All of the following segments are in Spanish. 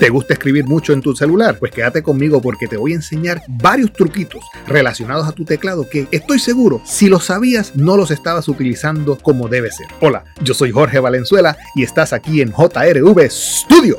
¿Te gusta escribir mucho en tu celular? Pues quédate conmigo porque te voy a enseñar varios truquitos relacionados a tu teclado que estoy seguro, si lo sabías, no los estabas utilizando como debe ser. Hola, yo soy Jorge Valenzuela y estás aquí en JRV Studio.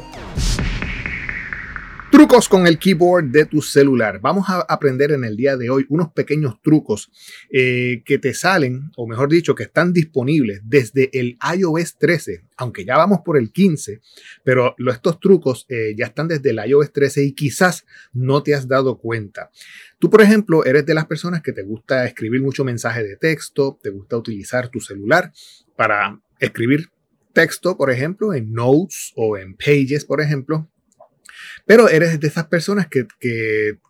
Trucos con el keyboard de tu celular. Vamos a aprender en el día de hoy unos pequeños trucos eh, que te salen, o mejor dicho, que están disponibles desde el iOS 13, aunque ya vamos por el 15, pero estos trucos eh, ya están desde el iOS 13 y quizás no te has dado cuenta. Tú, por ejemplo, eres de las personas que te gusta escribir mucho mensaje de texto, te gusta utilizar tu celular para escribir texto, por ejemplo, en Notes o en Pages, por ejemplo pero eres de esas personas que,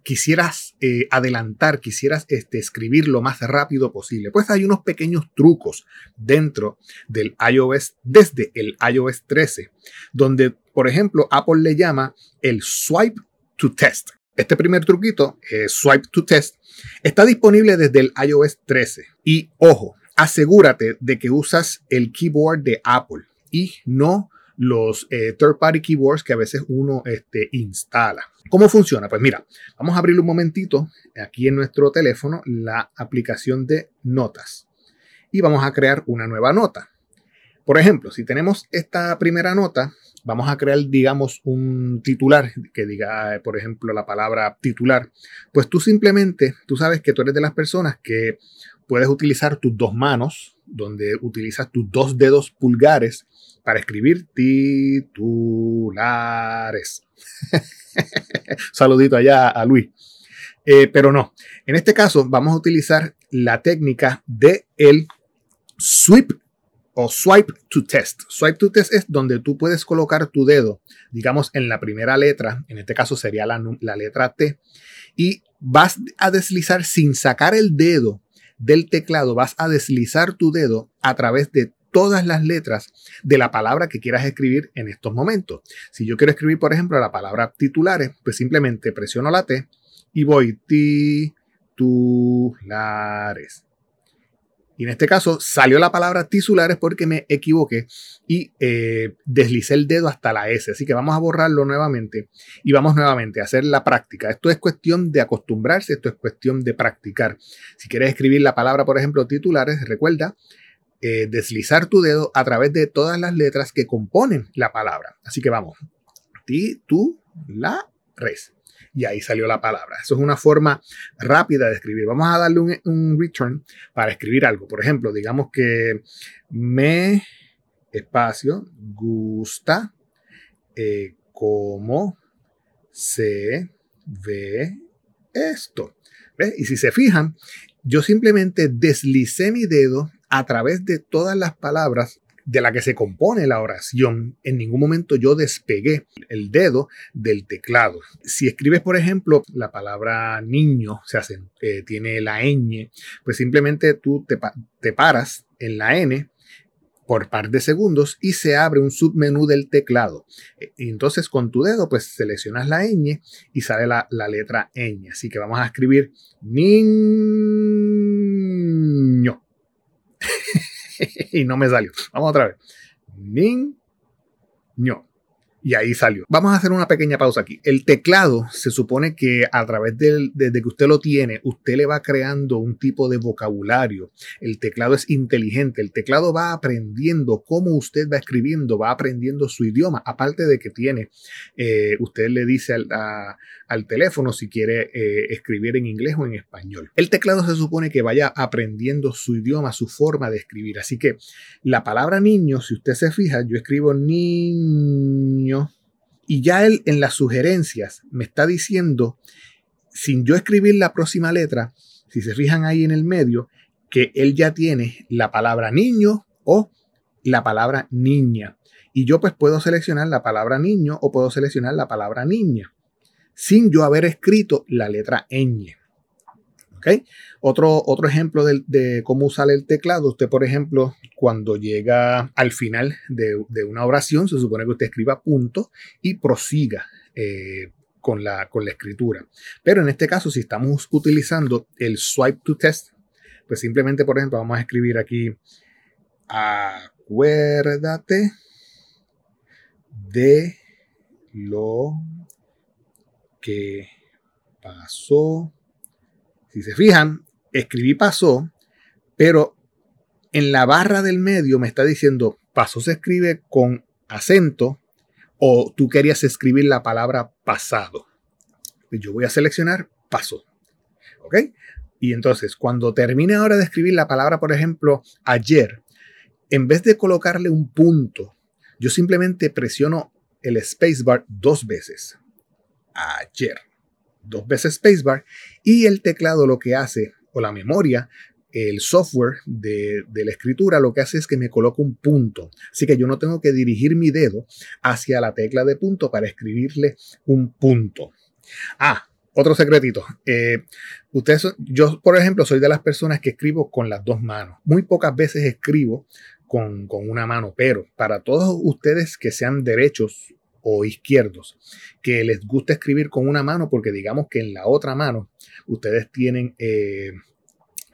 quisieras eh, adelantar, quisieras este, escribir lo más rápido posible. Pues hay unos pequeños trucos dentro del iOS, desde el iOS 13, donde, por ejemplo, Apple le llama el swipe to test. Este primer truquito, eh, swipe to test, está disponible desde el iOS 13. Y ojo, asegúrate de que usas el keyboard de Apple y no los eh, third-party keyboards que a veces uno este, instala. ¿Cómo funciona? Pues mira, vamos a abrir un momentito aquí en nuestro teléfono la aplicación de notas y vamos a crear una nueva nota. Por ejemplo, si tenemos esta primera nota, vamos a crear, digamos, un titular que diga, por ejemplo, la palabra titular. Pues tú simplemente, tú sabes que tú eres de las personas que puedes utilizar tus dos manos, donde utilizas tus dos dedos pulgares para escribir titulares. Saludito allá a Luis. Eh, pero no, en este caso vamos a utilizar la técnica de el sweep o swipe to test. Swipe to test es donde tú puedes colocar tu dedo, digamos, en la primera letra, en este caso sería la, la letra T, y vas a deslizar sin sacar el dedo del teclado, vas a deslizar tu dedo a través de todas las letras de la palabra que quieras escribir en estos momentos. Si yo quiero escribir, por ejemplo, la palabra titulares, pues simplemente presiono la T y voy titulares. Y en este caso salió la palabra titulares porque me equivoqué y eh, deslicé el dedo hasta la S. Así que vamos a borrarlo nuevamente y vamos nuevamente a hacer la práctica. Esto es cuestión de acostumbrarse, esto es cuestión de practicar. Si quieres escribir la palabra, por ejemplo, titulares, recuerda eh, deslizar tu dedo a través de todas las letras que componen la palabra. Así que vamos, ti, tú, la, Y ahí salió la palabra. Eso es una forma rápida de escribir. Vamos a darle un, return para escribir algo. Por ejemplo, digamos que me espacio gusta eh, cómo se ve esto. Y si se fijan, yo simplemente deslicé mi dedo a través de todas las palabras de la que se compone la oración, en ningún momento yo despegué el dedo del teclado. Si escribes, por ejemplo, la palabra niño, se hace, eh, tiene la ñ, pues simplemente tú te, te paras en la n por par de segundos y se abre un submenú del teclado. E, entonces con tu dedo pues seleccionas la ñ y sale la, la letra ñ. Así que vamos a escribir niño. Y no me salió. Vamos otra vez. Niño. Y ahí salió. Vamos a hacer una pequeña pausa aquí. El teclado se supone que a través de, que usted lo tiene, usted le va creando un tipo de vocabulario. El teclado es inteligente. El teclado va aprendiendo cómo usted va escribiendo, va aprendiendo su idioma. Aparte de que tiene, eh, usted le dice al, al, teléfono si quiere eh, escribir en inglés o en español. El teclado se supone que vaya aprendiendo su idioma, su forma de escribir. Así que la palabra niño, si usted se fija, yo escribo niño y ya él en las sugerencias me está diciendo, sin yo escribir la próxima letra, si se fijan ahí en el medio, que él ya tiene la palabra niño o la palabra niña. Y yo pues puedo seleccionar la palabra niño o puedo seleccionar la palabra niña sin yo haber escrito la letra ñ. Otro, otro ejemplo de, cómo usar el teclado, usted por ejemplo, cuando llega al final de, una oración, se supone que usted escriba punto y prosiga. Eh, con la, con la escritura. Pero en este caso, si estamos utilizando el swipe to test, pues simplemente, por ejemplo, vamos a escribir aquí, acuérdate de lo que pasó. Si se fijan, escribí pasó, pero en la barra del medio me está diciendo pasó se escribe con acento o tú querías escribir la palabra pasado. Yo voy a seleccionar pasó. ¿Ok? Y entonces, cuando termine ahora de escribir la palabra, por ejemplo, ayer, en vez de colocarle un punto, yo simplemente presiono el spacebar dos veces. Ayer. Dos veces spacebar. Y el teclado lo que hace, o la memoria, el software de, de, la escritura lo que hace es que me coloca un punto. Así que yo no tengo que dirigir mi dedo hacia la tecla de punto para escribirle un punto. Ah, otro secretito. Eh, ustedes, yo, por ejemplo, soy de las personas que escribo con las dos manos. Muy pocas veces escribo con, con una mano, pero para todos ustedes que sean derechos o izquierdos, que les gusta escribir con una mano, porque digamos que en la otra mano ustedes tienen eh,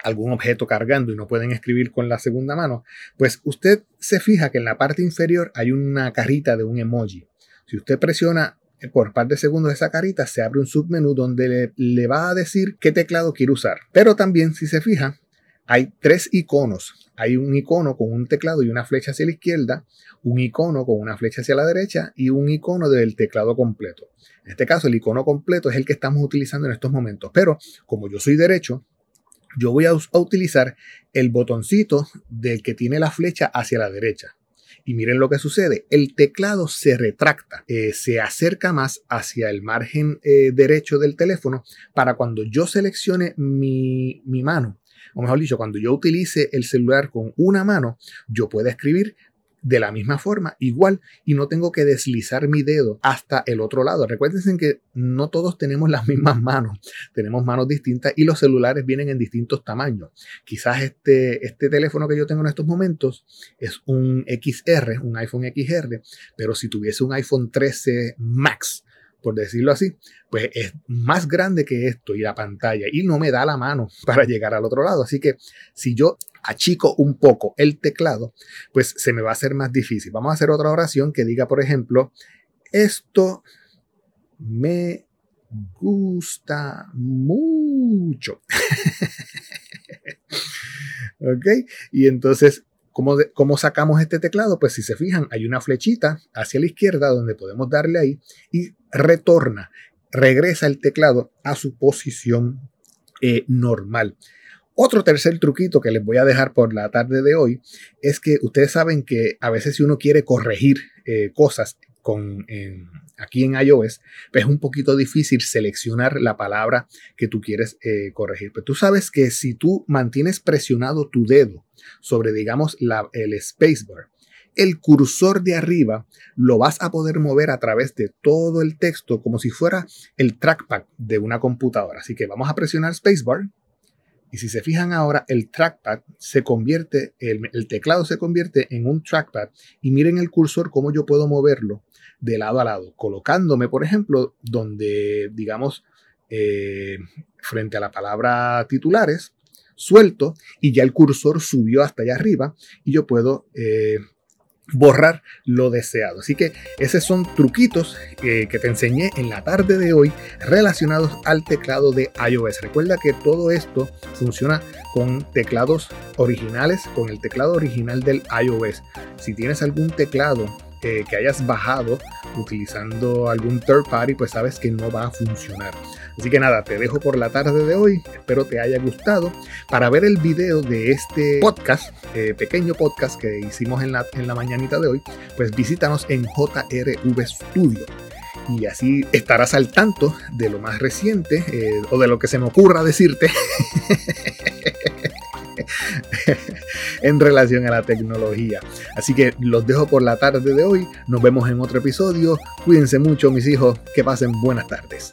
algún objeto cargando y no pueden escribir con la segunda mano, pues usted se fija que en la parte inferior hay una carita de un emoji. Si usted presiona por par de segundos esa carita se abre un submenú donde le, va a decir qué teclado quiere usar. Pero también, si se fija, hay tres iconos. Hay un icono con un teclado y una flecha hacia la izquierda, un icono con una flecha hacia la derecha y un icono del teclado completo. En este caso, el icono completo es el que estamos utilizando en estos momentos. Pero como yo soy derecho, yo voy a, utilizar el botoncito del que tiene la flecha hacia la derecha. Y miren lo que sucede. El teclado se retracta, eh, se acerca más hacia el margen eh, derecho del teléfono para cuando yo seleccione mi mano, o mejor dicho, cuando yo utilice el celular con una mano, yo pueda escribir de la misma forma, igual, y no tengo que deslizar mi dedo hasta el otro lado. Recuerden que no todos tenemos las mismas manos, tenemos manos distintas y los celulares vienen en distintos tamaños. Quizás este, este teléfono que yo tengo en estos momentos es un XR, un iPhone XR, pero si tuviese un iPhone 13 Max, por decirlo así, pues es más grande que esto y la pantalla y no me da la mano para llegar al otro lado. Así que si yo achico un poco el teclado, pues se me va a hacer más difícil. Vamos a hacer otra oración que diga, por ejemplo, esto me gusta mucho. ¿Ok? Y entonces, ¿cómo, ¿cómo, sacamos este teclado? Pues si se fijan, hay una flechita hacia la izquierda donde podemos darle ahí y retorna, regresa el teclado a su posición eh, normal. Otro tercer truquito que les voy a dejar por la tarde de hoy es que ustedes saben que a veces si uno quiere corregir eh, cosas con, aquí en iOS, pues es un poquito difícil seleccionar la palabra que tú quieres eh, corregir. Pero tú sabes que si tú mantienes presionado tu dedo sobre, digamos, el spacebar, el cursor de arriba lo vas a poder mover a través de todo el texto como si fuera el trackpad de una computadora. Así que vamos a presionar spacebar y si se fijan ahora, el trackpad se convierte, el, teclado se convierte en un trackpad. Y miren el cursor, cómo yo puedo moverlo de lado a lado, colocándome, por ejemplo, donde, digamos, eh, frente a la palabra titulares, suelto y ya el cursor subió hasta allá arriba y yo puedo eh, borrar lo deseado. Así que esos son truquitos que te enseñé en la tarde de hoy relacionados al teclado de iOS. Recuerda que todo esto funciona con teclados originales, con el teclado original del iOS. Si tienes algún teclado que hayas bajado utilizando algún third party, pues sabes que no va a funcionar. Así que nada, te dejo por la tarde de hoy. Espero te haya gustado. Para ver el video de este podcast, eh, pequeño podcast que hicimos en la, en la mañanita de hoy, pues visítanos en JRV Studio y así estarás al tanto de lo más reciente eh, o de lo que se me ocurra decirte en relación a la tecnología. Así que los dejo por la tarde de hoy. Nos vemos en otro episodio. Cuídense mucho, mis hijos. Que pasen buenas tardes.